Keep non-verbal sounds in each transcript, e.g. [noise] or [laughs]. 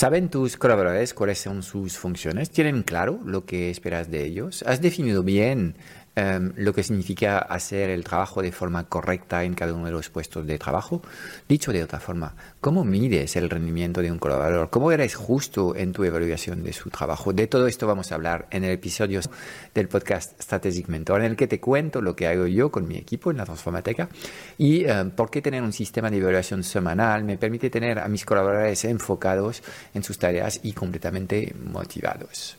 ¿Saben tus colaboradores cuáles son sus funciones? ¿Tienen claro lo que esperas de ellos? ¿Has definido bien Em, lo que significa hacer el trabajo de forma correcta en cada uno de los puestos de trabajo. Dicho de otra forma, ¿cómo mides el rendimiento de un colaborador? ¿Cómo eres justo en tu evaluación de su trabajo? De todo esto vamos a hablar en el episodio del podcast Strategic Mentor, en el que te cuento lo que hago yo con mi equipo en la Transformateca y em, por qué tener un sistema de evaluación semanal me permite tener a mis colaboradores enfocados en sus tareas y completamente motivados.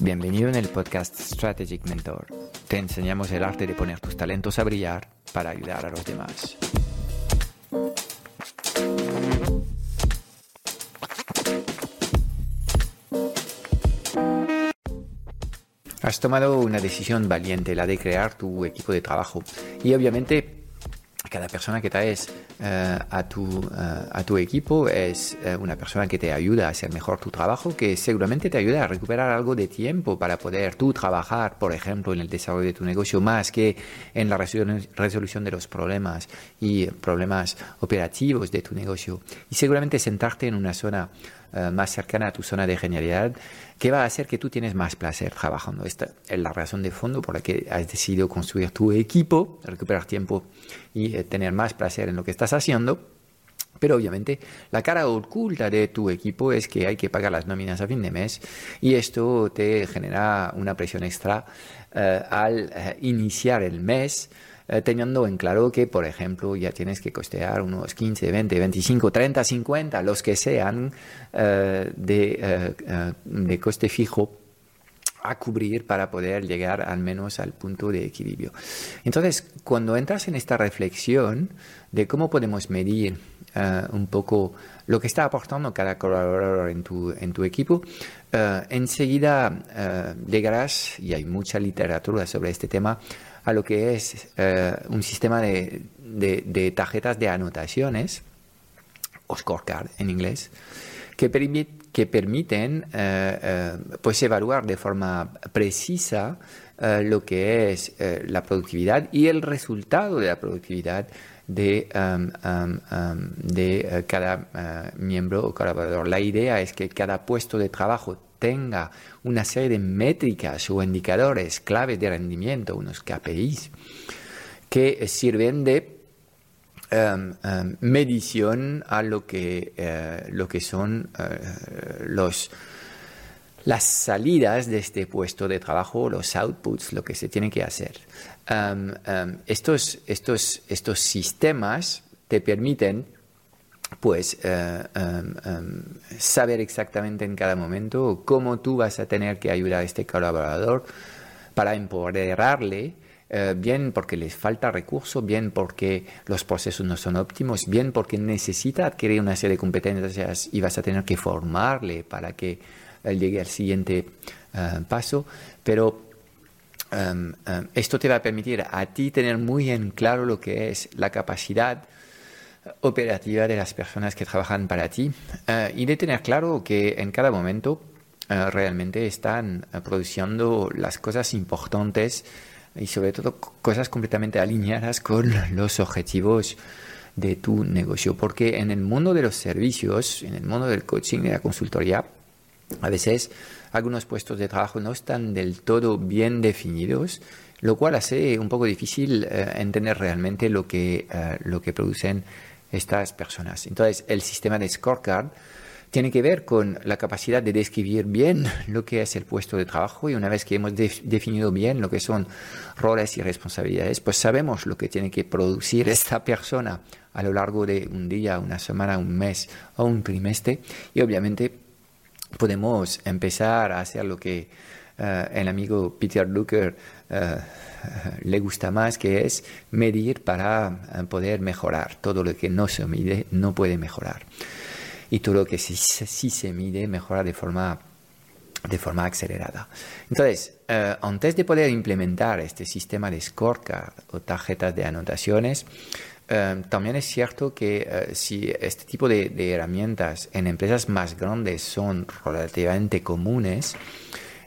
Bienvenido en el podcast Strategic Mentor. Te enseñamos el arte de poner tus talentos a brillar para ayudar a los demás. Has tomado una decisión valiente, la de crear tu equipo de trabajo. Y obviamente cada persona que traes eh, a, tu, eh, a tu equipo es eh, una persona que te ayuda a hacer mejor tu trabajo, que seguramente te ayuda a recuperar algo de tiempo para poder tú trabajar, por ejemplo, en el desarrollo de tu negocio más que en la resolución de los problemas y problemas operativos de tu negocio. Y seguramente sentarte en una zona más cercana a tu zona de genialidad que va a hacer que tú tienes más placer trabajando. Esta es la razón de fondo por la que has decidido construir tu equipo, recuperar tiempo y eh, tener más placer en lo que estás haciendo. Pero obviamente la cara oculta de tu equipo es que hay que pagar las nóminas a fin de mes y esto te genera una presión extra eh, al eh, iniciar el mes teniendo en claro que, por ejemplo, ya tienes que costear unos 15, 20, 25, 30, 50, los que sean de, de coste fijo a cubrir para poder llegar al menos al punto de equilibrio. Entonces, cuando entras en esta reflexión de cómo podemos medir eh, un poco lo que está aportando cada colaborador en tu, en tu equipo, eh, enseguida uh, llegarás, y hay mucha literatura sobre este tema, a lo que es un sistema de, de, tarjetas de anotaciones, o scorecard en inglés, que permite que permiten eh, eh, pues evaluar de forma precisa eh, lo que es la productividad y el resultado de la productividad de, um, um, um, de cada miembro o colaborador. La idea es que cada puesto de trabajo tenga una serie de métricas o indicadores claves de rendimiento, unos KPIs, que sirven de Em, em, medición a lo que, eh, lo que son eh, los, las salidas de este puesto de trabajo, los outputs, lo que se tiene que hacer. Em, estos, estos, estos sistemas te permiten pues eh, saber exactamente en cada momento cómo tú vas a tener que ayudar a este colaborador para empoderarle eh, bien porque les falta recurso, bien porque los procesos no son óptimos, bien porque necesita adquirir una serie de competencias y vas a tener que formarle para que llegue al siguiente eh, paso. Pero em, em, esto te va a permitir a ti tener muy en claro lo que es la capacidad operativa de las personas que trabajan para ti eh, y de tener claro que en cada momento realmente están produciendo las cosas importantes y sobre todo cosas completamente alineadas con los objetivos de tu negocio. Porque en el mundo de los servicios, en el mundo del coaching y la consultoría, a veces algunos puestos de trabajo no están del todo bien definidos, lo cual hace un poco difícil eh, entender realmente lo que, eh, lo que producen estas personas. Entonces, el sistema de scorecard tiene que ver con la capacidad de describir bien lo que es el puesto de trabajo y una vez que hemos definido bien lo que son roles y responsabilidades, pues sabemos lo que tiene que producir [laughs] esta persona a lo largo de un día, una semana, un mes o un trimestre y obviamente podemos empezar a hacer lo que el amigo Peter Luker [laughs] le gusta más, que es medir para poder mejorar. Todo lo que no se mide no puede mejorar. Y todo lo que sí, se mide mejora de forma de forma acelerada. Entonces, antes de poder implementar este sistema de scorecard o tarjetas de anotaciones, también es cierto que eh, si este tipo de, herramientas en empresas más grandes son relativamente comunes,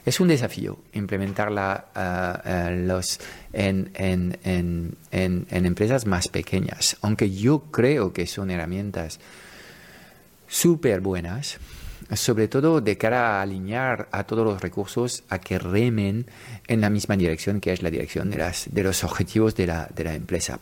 es un desafío implementarla eh, eh, en, empresas más pequeñas, aunque yo creo que son herramientas súper buenas, sobre todo de cara a alinear a todos los recursos a que remen en la misma dirección que es la dirección de, los objetivos de la empresa.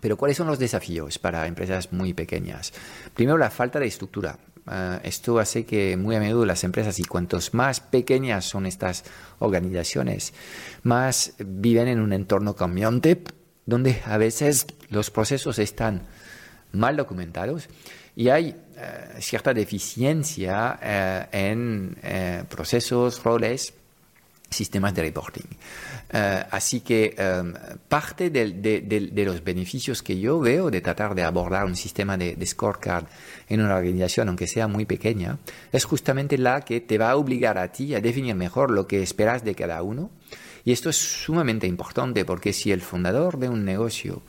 Pero ¿cuáles son los desafíos para empresas muy pequeñas? Primero, la falta de estructura. Ah, esto hace que muy a menudo las empresas, y cuantos más pequeñas son estas organizaciones, más viven en un entorno cambiante donde a veces los procesos están mal documentados y hay eh, cierta deficiencia eh, en eh, procesos, roles, sistemas de reporting. Eh, así que em, parte de, los beneficios que yo veo de tratar de abordar un sistema de, scorecard en una organización, aunque sea muy pequeña, es justamente la que te va a obligar a ti a definir mejor lo que esperas de cada uno. Y esto es sumamente importante porque si el fundador de un negocio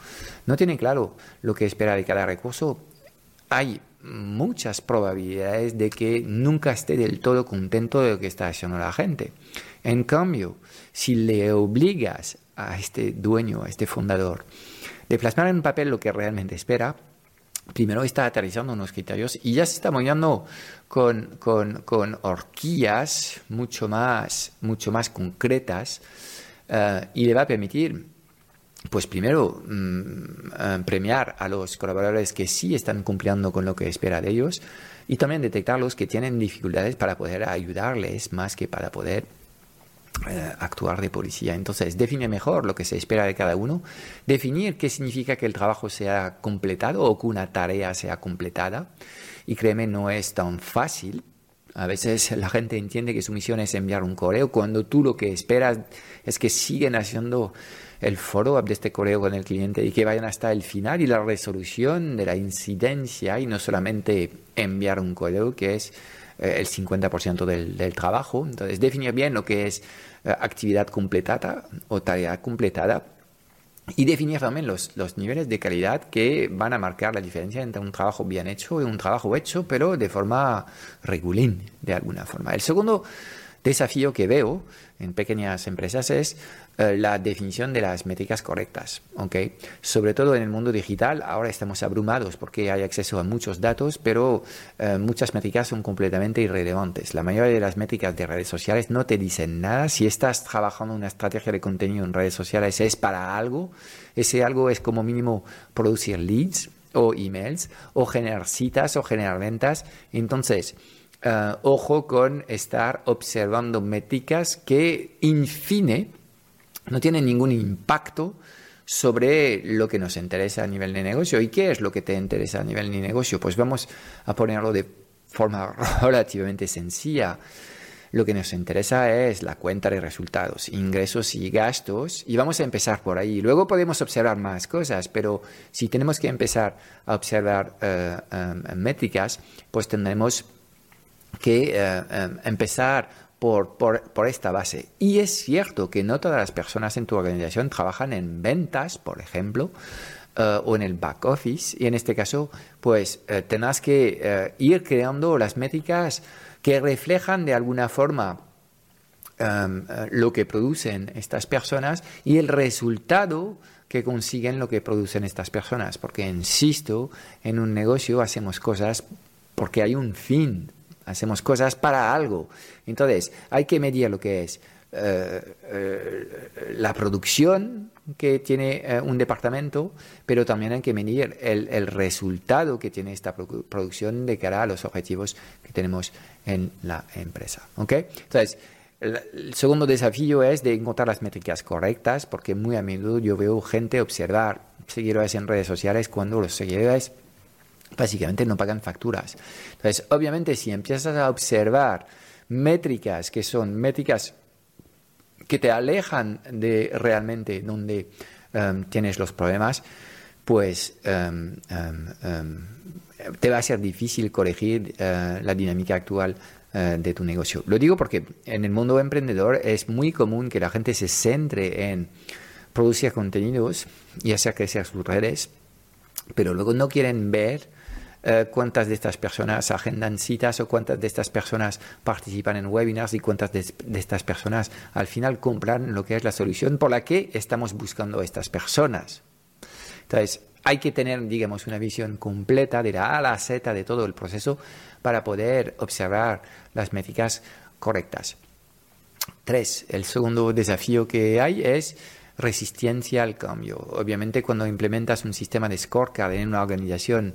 no tiene claro lo que espera de cada recurso, hay muchas probabilidades de que nunca esté del todo contento de lo que está haciendo la gente. En cambio, si le obligas a este dueño, a este fundador, de plasmar en papel lo que realmente espera, primero está aterrizando unos criterios y ya se está moviendo con, con, horquillas mucho más, mucho más concretas eh, y le va a permitir pues primero mm, eh, premiar a los colaboradores que sí están cumpliendo con lo que espera de ellos y también detectar los que tienen dificultades para poder ayudarles más que para poder eh, actuar de policía. Entonces, define mejor lo que se espera de cada uno, definir qué significa que el trabajo sea completado o que una tarea sea completada. Y créeme, no es tan fácil. A veces la gente entiende que su misión es enviar un correo cuando tú lo que esperas es que siguen haciendo el follow-up de este correo con el cliente y que vayan hasta el final y la resolución de la incidencia y no solamente enviar un correo que es eh, el 50% del, del, trabajo. Entonces, definir bien lo que es eh, actividad completada o tarea completada y definir también los, los, niveles de calidad que van a marcar la diferencia entre un trabajo bien hecho y un trabajo hecho, pero de forma regulín, de alguna forma. El segundo desafío que veo en pequeñas empresas es eh, la definición de las métricas correctas. ¿okay? Sobre todo en el mundo digital, ahora estamos abrumados porque hay acceso a muchos datos, pero eh, muchas métricas son completamente irrelevantes. La mayoría de las métricas de redes sociales no te dicen nada. Si estás trabajando una estrategia de contenido en redes sociales es para algo. Ese algo es como mínimo producir leads o emails o generar citas o generar ventas. Entonces, eh, ojo con estar observando métricas que, in fine, no tienen ningún impacto sobre lo que nos interesa a nivel de negocio. ¿Y qué es lo que te interesa a nivel de negocio? Pues vamos a ponerlo de forma [laughs] relativamente sencilla. Lo que nos interesa es la cuenta de resultados, ingresos y gastos, y vamos a empezar por ahí. Luego podemos observar más cosas, pero si tenemos que empezar a observar eh, eh, métricas, pues tendremos que eh, eh, empezar por, por, esta base. Y es cierto que no todas las personas en tu organización trabajan en ventas, por ejemplo, eh, o en el back office. Y en este caso, pues tendrás que ir creando las métricas que reflejan de alguna forma em, lo que producen estas personas y el resultado que consiguen lo que producen estas personas. Porque, insisto, en un negocio hacemos cosas porque hay un fin hacemos cosas para algo. Entonces, hay que medir lo que es eh, eh, la producción que tiene eh, un departamento, pero también hay que medir el, resultado que tiene esta producción de cara a los objetivos que tenemos en la empresa. ¿okay? Entonces, el, segundo desafío es de encontrar las métricas correctas, porque muy a menudo yo veo gente observar seguidores en redes sociales cuando los seguidores básicamente no pagan facturas. Entonces, obviamente, si empiezas a observar métricas que son métricas que te alejan de realmente donde em, tienes los problemas, pues em, te va a ser difícil corregir eh, la dinámica actual eh, de tu negocio. Lo digo porque en el mundo emprendedor es muy común que la gente se centre en producir contenidos y hacer crecer sus redes, pero luego no quieren ver eh, cuántas de estas personas agendan citas o cuántas de estas personas participan en webinars y cuántas de, estas personas al final compran lo que es la solución por la que estamos buscando a estas personas. Entonces, hay que tener, digamos, una visión completa de la A a la Z de todo el proceso para poder observar las métricas correctas. Tres, el segundo desafío que hay es resistencia al cambio. Obviamente cuando implementas un sistema de scorecard en una organización,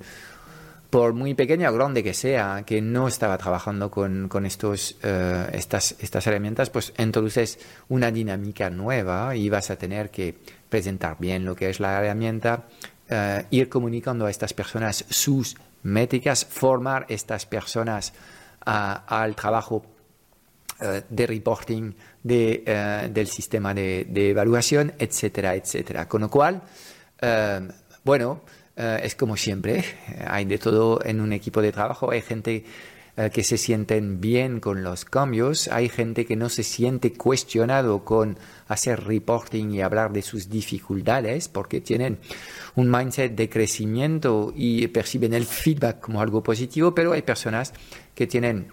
por muy pequeña o grande que sea, que no estaba trabajando con, estos, eh, estas, estas herramientas, pues introduces una dinámica nueva y vas a tener que presentar bien lo que es la herramienta, eh, ir comunicando a estas personas sus métricas, formar estas personas al trabajo eh, de reporting de, del sistema de, evaluación, etcétera, etcétera. Con lo cual, bueno, es como siempre, hay de todo en un equipo de trabajo, hay gente eh, que se sienten bien con los cambios, hay gente que no se siente cuestionado con hacer reporting y hablar de sus dificultades porque tienen un mindset de crecimiento y perciben el feedback como algo positivo, pero hay personas que tienen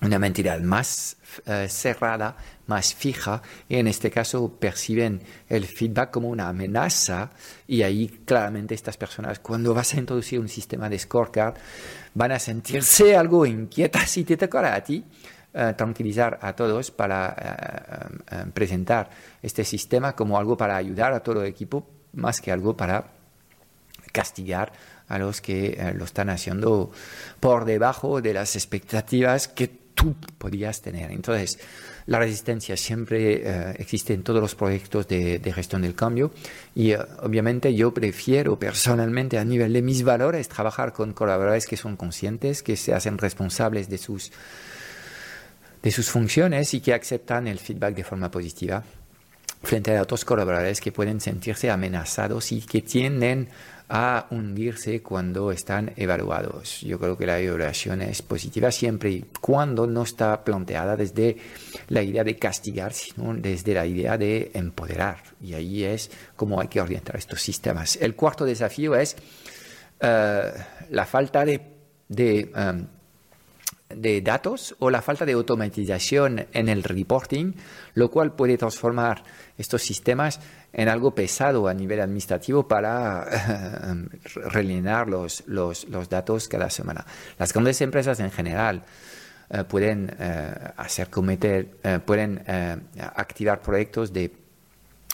una mentalidad más eh, cerrada, más fija, y en este caso perciben el feedback como una amenaza, y ahí claramente estas personas, cuando vas a introducir un sistema de scorecard, van a sentirse algo inquietas y te tocará a ti eh, tranquilizar a todos para eh, presentar este sistema como algo para ayudar a todo el equipo, más que algo para castigar a los que lo están haciendo por debajo de las expectativas que tú podías tener. Entonces, la resistencia siempre eh, existe en todos los proyectos de, gestión del cambio y eh, obviamente yo prefiero personalmente a nivel de mis valores trabajar con colaboradores que son conscientes, que se hacen responsables de sus, de sus funciones y que aceptan el feedback de forma positiva frente a otros colaboradores que pueden sentirse amenazados y que tienden a hundirse cuando están evaluados. Yo creo que la evaluación es positiva siempre y cuando no está planteada desde la idea de castigar, sino desde la idea de empoderar. Y ahí es como hay que orientar estos sistemas. El cuarto desafío es eh, la falta de, um, de datos o la falta de automatización en el reporting, lo cual puede transformar estos sistemas en algo pesado a nivel administrativo para rellenar los, los, los, datos cada semana. Las grandes empresas en general eh, pueden eh, hacer cometer, eh, pueden activar proyectos de,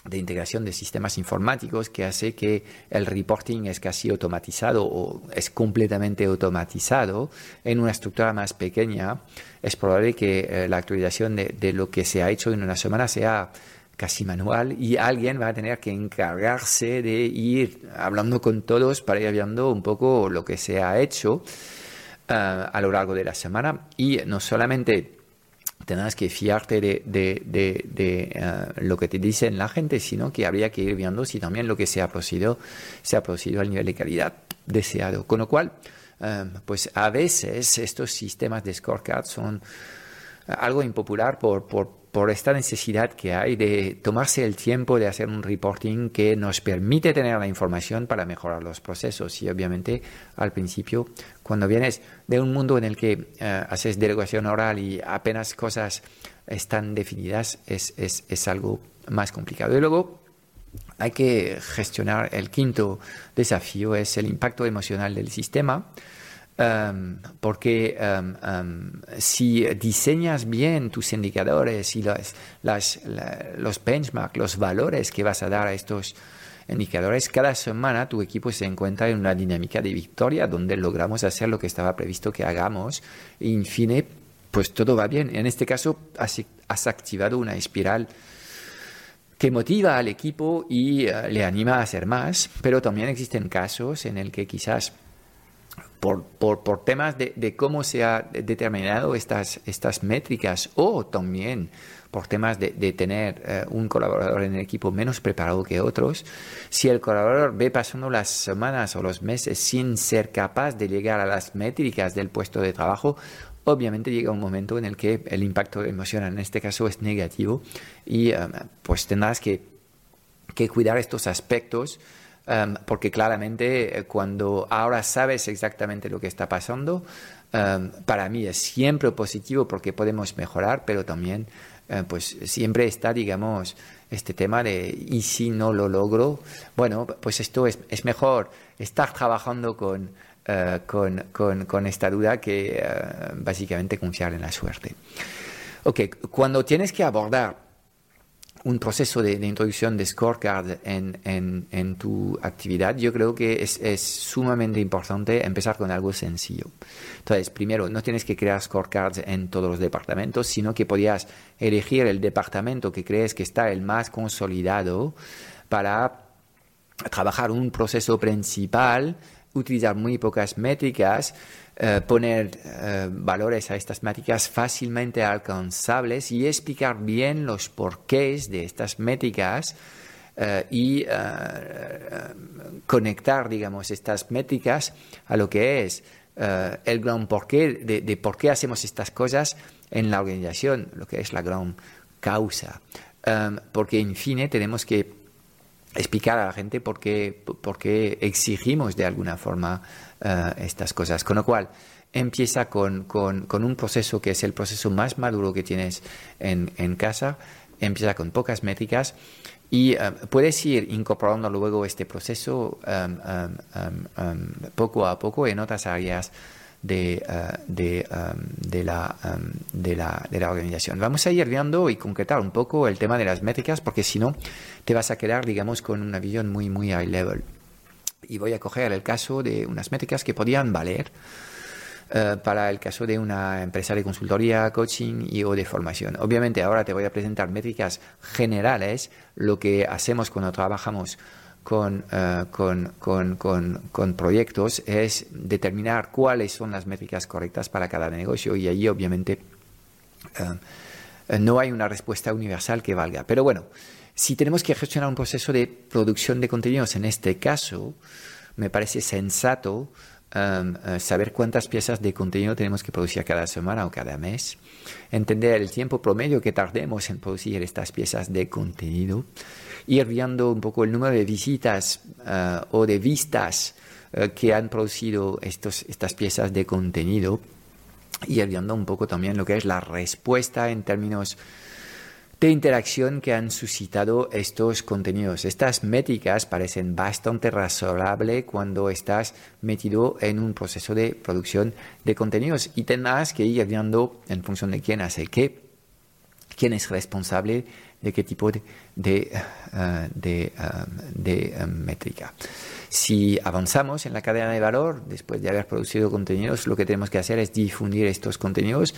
de, integración de sistemas informáticos que hace que el reporting es casi automatizado o es completamente automatizado en una estructura más pequeña. Es probable que la actualización de, de lo que se ha hecho en una semana sea casi manual y alguien va a tener que encargarse de ir hablando con todos para ir viendo un poco lo que se ha hecho eh, a lo largo de la semana y no solamente tendrás que fiarte de, de, de, eh, lo que te dicen la gente, sino que habría que ir viendo si también lo que se ha producido se ha producido al nivel de calidad deseado. Con lo cual, eh, pues a veces estos sistemas de scorecard son algo impopular por, por, por esta necesidad que hay de tomarse el tiempo de hacer un reporting que nos permite tener la información para mejorar los procesos. Y obviamente al principio, cuando vienes de un mundo en el que eh, haces delegación oral y apenas cosas están definidas, es, es, es algo más complicado. Y luego hay que gestionar el quinto desafío, es el impacto emocional del sistema. Um, porque um, um, si diseñas bien tus indicadores y las, los benchmarks, los valores que vas a dar a estos indicadores, cada semana tu equipo se encuentra en una dinámica de victoria donde logramos hacer lo que estaba previsto que hagamos y, en fin, pues todo va bien. En este caso, has, activado una espiral que motiva al equipo y uh, le anima a hacer más, pero también existen casos en el que quizás por, por, por, temas de, cómo se ha determinado estas, estas métricas o también por temas de, de tener eh, un colaborador en el equipo menos preparado que otros, si el colaborador ve pasando las semanas o los meses sin ser capaz de llegar a las métricas del puesto de trabajo, obviamente llega un momento en el que el impacto emocional en este caso es negativo y eh, pues tendrás que, que cuidar estos aspectos Um, porque claramente eh, cuando ahora sabes exactamente lo que está pasando, um, para mí es siempre positivo porque podemos mejorar, pero también uh, pues siempre está, digamos, este tema de y si no lo logro, bueno, pues esto es, es mejor estar trabajando con, uh, con, con, con, esta duda que básicamente confiar en la suerte. Ok, cuando tienes que abordar un proceso de, introducción de scorecard en, en, tu actividad, yo creo que es, es, sumamente importante empezar con algo sencillo. Entonces, primero, no tienes que crear scorecards en todos los departamentos, sino que podías elegir el departamento que crees que está el más consolidado para trabajar un proceso principal, utilizar muy pocas métricas, eh, poner eh, valores a estas métricas fácilmente alcanzables y explicar bien los porqués de estas métricas eh, y conectar, digamos, estas métricas a lo que es el gran porqué de, de, por qué hacemos estas cosas en la organización, lo que es la gran causa. porque, en fin, tenemos que explicar a la gente por qué, por qué exigimos de alguna forma uh, estas cosas. Con lo cual, empieza con, con, con, un proceso que es el proceso más maduro que tienes en, en casa, empieza con pocas métricas y uh, puedes ir incorporando luego este proceso um, um, um, poco a poco en otras áreas de, uh, de, de, la, de, la, de, la, organización. Vamos a ir viendo y concretar un poco el tema de las métricas porque si no te vas a quedar, digamos, con una visión muy, muy high level. Y voy a coger el caso de unas métricas que podían valer uh, para el caso de una empresa de consultoría, coaching y o de formación. Obviamente ahora te voy a presentar métricas generales, lo que hacemos cuando trabajamos con, uh, con, con, con, proyectos es determinar cuáles son las métricas correctas para cada negocio y allí obviamente uh, no hay una respuesta universal que valga. Pero bueno, si tenemos que gestionar un proceso de producción de contenidos, en este caso, me parece sensato uh, saber cuántas piezas de contenido tenemos que producir cada semana o cada mes, entender el tiempo promedio que tardemos en producir estas piezas de contenido, ir viendo un poco el número de visitas uh, o de vistas uh, que han producido estos, estas piezas de contenido, y ir viendo un poco también lo que es la respuesta en términos de interacción que han suscitado estos contenidos. Estas métricas parecen bastante razonables cuando estás metido en un proceso de producción de contenidos y tendrás que ir viendo en función de quién hace qué, quién es responsable de qué tipo de, de, uh, de, um, de um, métrica. Si avanzamos en la cadena de valor, después de haber producido contenidos, lo que tenemos que hacer es difundir estos contenidos.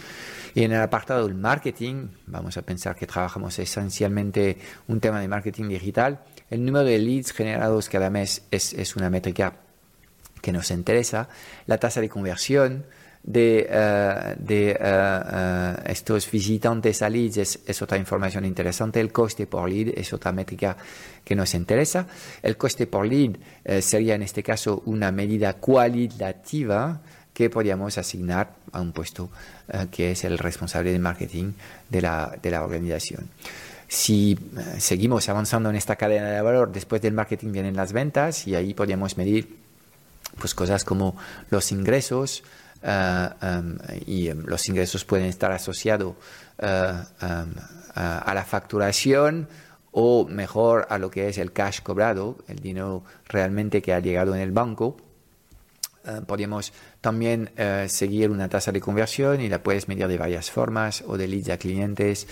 Y en el apartado del marketing, vamos a pensar que trabajamos esencialmente un tema de marketing digital. El número de leads generados cada mes es, es una métrica que nos interesa. La tasa de conversión, de, uh, de uh, uh, estos visitantes a leads es, es, otra información interesante. El coste por lead es otra métrica que nos interesa. El coste por lead sería en este caso una medida cualitativa que podríamos asignar a un puesto que es el responsable de marketing de la, de la organización. Si seguimos avanzando en esta cadena de valor, después del marketing vienen las ventas y ahí podríamos medir pues, cosas como los ingresos, Um, y um, los ingresos pueden estar asociados uh, um, a la facturación o mejor a lo que es el cash cobrado, el dinero realmente que ha llegado en el banco. Uh, podemos también uh, seguir una tasa de conversión y la puedes medir de varias formas, o de leads a clientes,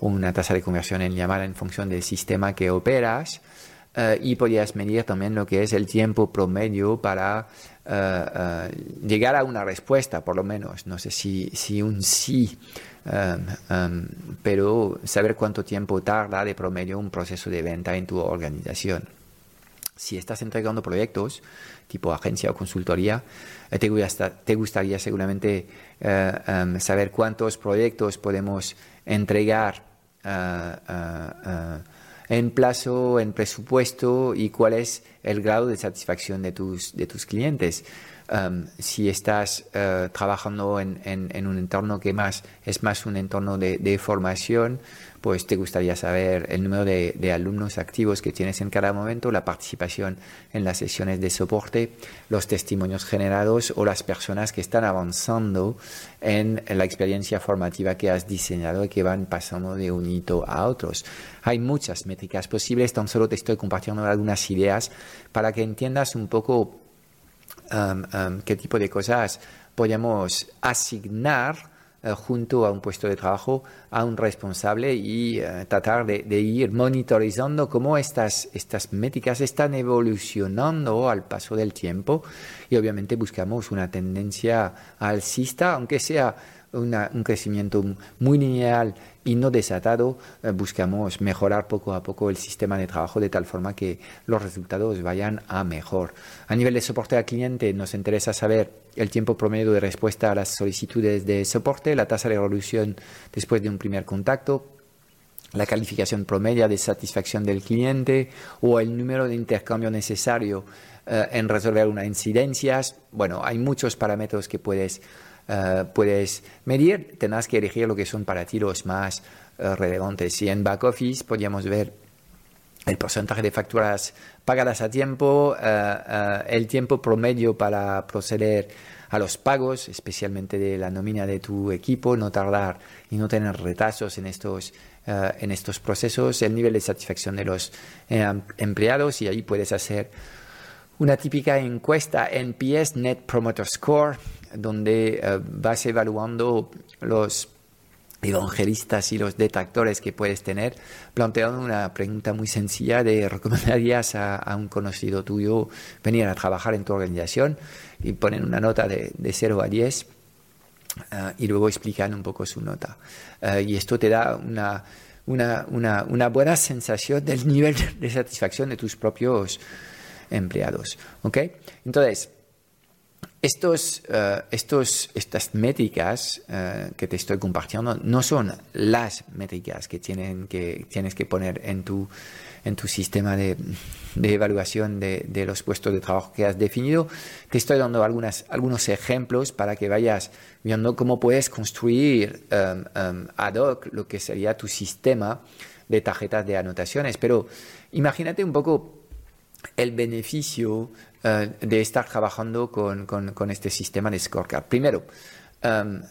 o una tasa de conversión en llamada en función del sistema que operas. Uh, y podrías medir también lo que es el tiempo promedio para uh, llegar a una respuesta, por lo menos. No sé si, si un sí, um, um, pero saber cuánto tiempo tarda de promedio un proceso de venta en tu organización. si estás entregando proyectos tipo agencia o consultoría, eh, te, gustaría seguramente eh, em, saber cuántos proyectos podemos entregar eh, en plazo, en presupuesto y cuál es el grado de satisfacción de tus, de tus clientes. Um, si estás uh, trabajando en, un entorno que más es más un entorno de, formación, pues te gustaría saber el número de, alumnos activos que tienes en cada momento, la participación en las sesiones de soporte, los testimonios generados o las personas que están avanzando en la experiencia formativa que has diseñado y que van pasando de un hito a otros. Hay muchas métricas posibles, tan solo te estoy compartiendo algunas ideas para que entiendas un poco Um, um, qué tipo de cosas podemos asignar uh, junto a un puesto de trabajo a un responsable y uh, tratar de, ir monitorizando cómo estas, estas métricas están evolucionando al paso del tiempo. Y obviamente buscamos una tendencia alcista, aunque sea un crecimiento muy lineal y no desatado, eh, buscamos mejorar poco a poco el sistema de trabajo de tal forma que los resultados vayan a mejor. A nivel de soporte al cliente, nos interesa saber el tiempo promedio de respuesta a las solicitudes de soporte, la tasa de resolución después de un primer contacto, la calificación promedio de satisfacción del cliente o el número de intercambio necesario eh, en resolver una incidencia. Bueno, hay muchos parámetros que puedes eh, puedes medir, tendrás que elegir lo que son para ti los más uh, relevantes. Si en back office podríamos ver el porcentaje de facturas pagadas a tiempo, eh, el tiempo promedio para proceder a los pagos, especialmente de la nómina de tu equipo, no tardar y no tener retrasos en estos, en estos procesos, el nivel de satisfacción de los empleados y ahí puedes hacer una típica encuesta NPS, Net Promoter Score, donde eh, vas evaluando los evangelistas y los detractores que puedes tener, planteando una pregunta muy sencilla de ¿recomendarías a, un conocido tuyo venir a trabajar en tu organización? Y ponen una nota de, de 0 a 10 eh, y luego explican un poco su nota. Eh, y esto te da una, una, una, una, buena sensación del nivel de satisfacción de tus propios empleados. ¿ok? Entonces, estos, eh, estos, estas métricas eh, que te estoy compartiendo no son las métricas que, tienen que tienes que poner en tu, en tu sistema de, de evaluación de, de, los puestos de trabajo que has definido. Te estoy dando algunas, algunos ejemplos para que vayas viendo cómo puedes construir um, um, ad hoc lo que sería tu sistema de tarjetas de anotaciones. Pero imagínate un poco el beneficio eh, de estar trabajando con, con, este sistema de scorecard. Primero, em,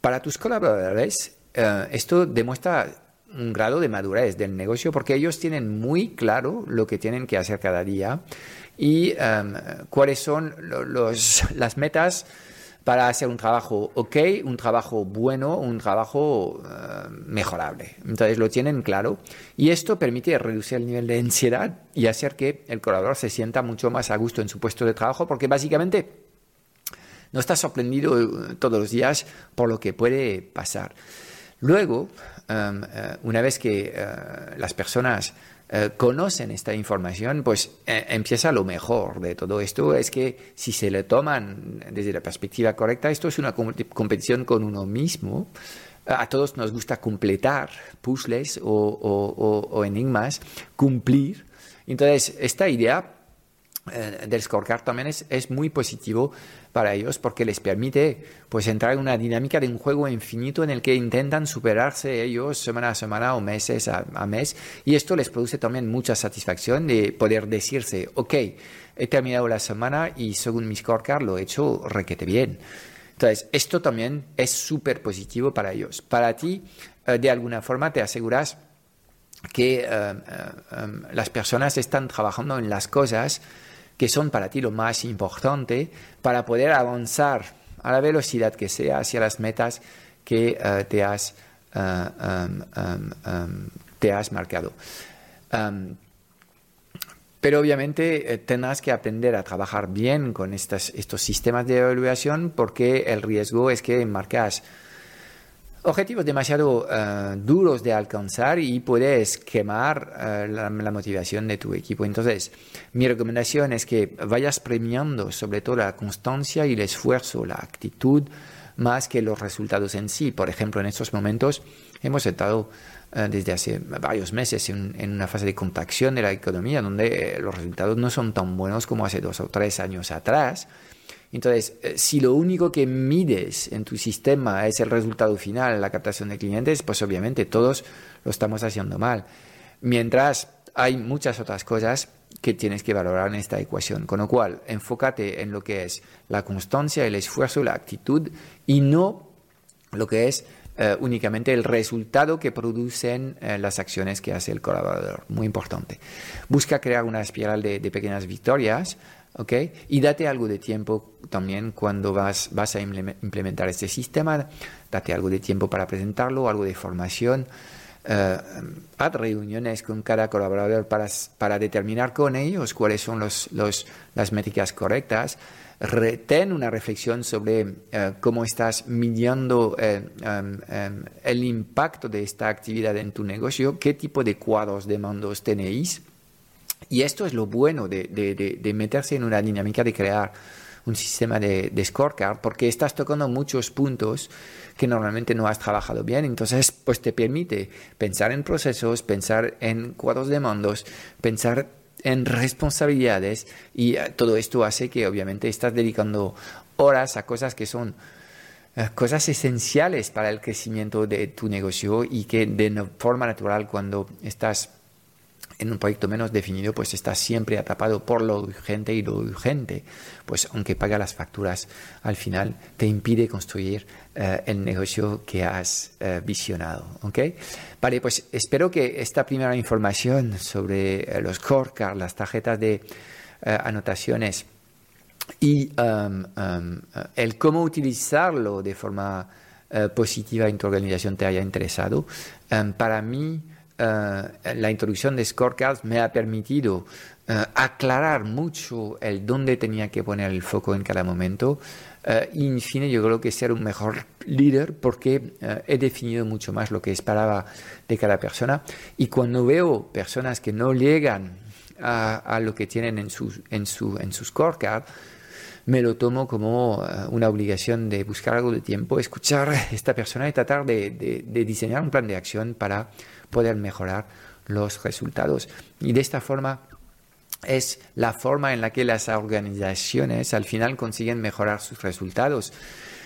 para tus colaboradores, eh, esto demuestra un grado de madurez del negocio porque ellos tienen muy claro lo que tienen que hacer cada día y em, cuáles son los, las metas para hacer un trabajo ok, un trabajo bueno, un trabajo eh, mejorable. Entonces lo tienen claro y esto permite reducir el nivel de ansiedad y hacer que el colaborador se sienta mucho más a gusto en su puesto de trabajo porque básicamente no está sorprendido eh, todos los días por lo que puede pasar. Luego, eh, una vez que las personas eh, conocen esta información, pues eh, empieza lo mejor de todo esto, es que si se le toman desde la perspectiva correcta, esto es una competición con uno mismo. A todos nos gusta completar puzzles o enigmas, cumplir. Entonces, esta idea eh, del scorecard también es, muy positivo para ellos porque les permite pues entrar en una dinámica de un juego infinito en el que intentan superarse ellos semana a semana o meses a, mes y esto les produce también mucha satisfacción de poder decirse ok he terminado la semana y según mi scorecard lo he hecho requete bien entonces esto también es súper positivo para ellos. Para ti eh, de alguna forma te aseguras que eh, las personas están trabajando en las cosas que son para ti lo más importante para poder avanzar a la velocidad que sea hacia las metas que eh, te, has, eh, um, um, te has marcado. pero obviamente eh, tendrás que aprender a trabajar bien con estos sistemas de evaluación porque el riesgo es que marcas objetivos demasiado eh, duros de alcanzar y puedes quemar eh, la, motivación de tu equipo. Entonces, mi recomendación es que vayas premiando sobre todo la constancia y el esfuerzo, la actitud, más que los resultados en sí. Por ejemplo, en estos momentos hemos estado eh, desde hace varios meses en, en, una fase de contracción de la economía donde los resultados no son tan buenos como hace dos o tres años atrás. Entonces, eh, si lo único que mides en tu sistema es el resultado final, la captación de clientes, pues obviamente todos lo estamos haciendo mal. Mientras hay muchas otras cosas que tienes que valorar en esta ecuación. Con lo cual, enfócate en lo que es la constancia, el esfuerzo, la actitud y no lo que es eh, únicamente el resultado que producen eh, las acciones que hace el colaborador. Muy importante. Busca crear una espiral de pequeñas victorias ¿okay? Y date algo de tiempo también cuando vas, vas a implementar este sistema, date algo de tiempo para presentarlo, algo de formación. Uh, haz reuniones con cada colaborador para, para determinar con ellos cuáles son los, los, las métricas correctas. Retén una reflexión sobre uh, cómo estás midiendo uh, um, um, el impacto de esta actividad en tu negocio, qué tipo de cuadros de mandos tenéis y esto es lo bueno de, de, meterse en una dinámica de crear un sistema de, de, scorecard, porque estás tocando muchos puntos que normalmente no has trabajado bien. Entonces, pues te permite pensar en procesos, pensar en cuadros de mandos, pensar en responsabilidades y eh, todo esto hace que obviamente estás dedicando horas a cosas que son eh, cosas esenciales para el crecimiento de tu negocio y que de forma natural cuando estás en un proyecto menos definido, pues está siempre atrapado por lo urgente y lo urgente, pues aunque paga las facturas, al final te impide construir eh, el negocio que has eh, visionado. ¿ok? Vale, pues espero que esta primera información sobre eh, los scorecards, las tarjetas de anotaciones y um, um, el cómo utilizarlo de forma positiva en tu organización te haya interesado, para mí la introducción de scorecards me ha permitido eh, aclarar mucho el dónde tenía que poner el foco en cada momento. Uh, y en fin, yo creo que ser un mejor líder porque he definido mucho más lo que esperaba de cada persona. Y cuando veo personas que no llegan a, a lo que tienen en su, en su, en su scorecard, me lo tomo como una obligación de buscar algo de tiempo, escuchar a esta persona y tratar de, de, de diseñar un plan de acción para poder mejorar los resultados. Y de esta forma es la forma en la que las organizaciones al final consiguen mejorar sus resultados.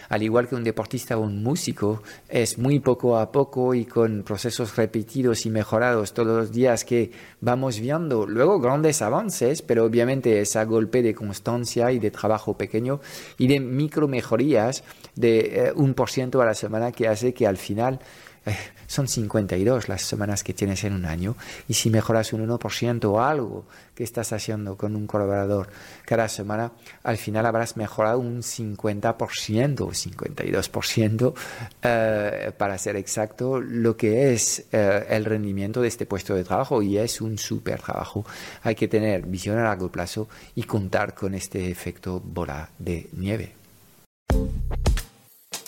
Al igual que un deportista o un músico, es muy poco a poco y con procesos repetidos y mejorados todos los días que vamos viendo. Luego grandes avances, pero obviamente es a golpe de constancia y de trabajo pequeño y de micro mejorías de eh, un por ciento a la semana que hace que al final eh, son 52 las semanas que tienes en un año y si mejoras un 1% o algo que estás haciendo con un colaborador cada semana, al final habrás mejorado un 50% o 52% eh, para ser exacto lo que es eh, el rendimiento de este puesto de trabajo y es un súper trabajo. Hay que tener visión a largo plazo y contar con este efecto bola de nieve.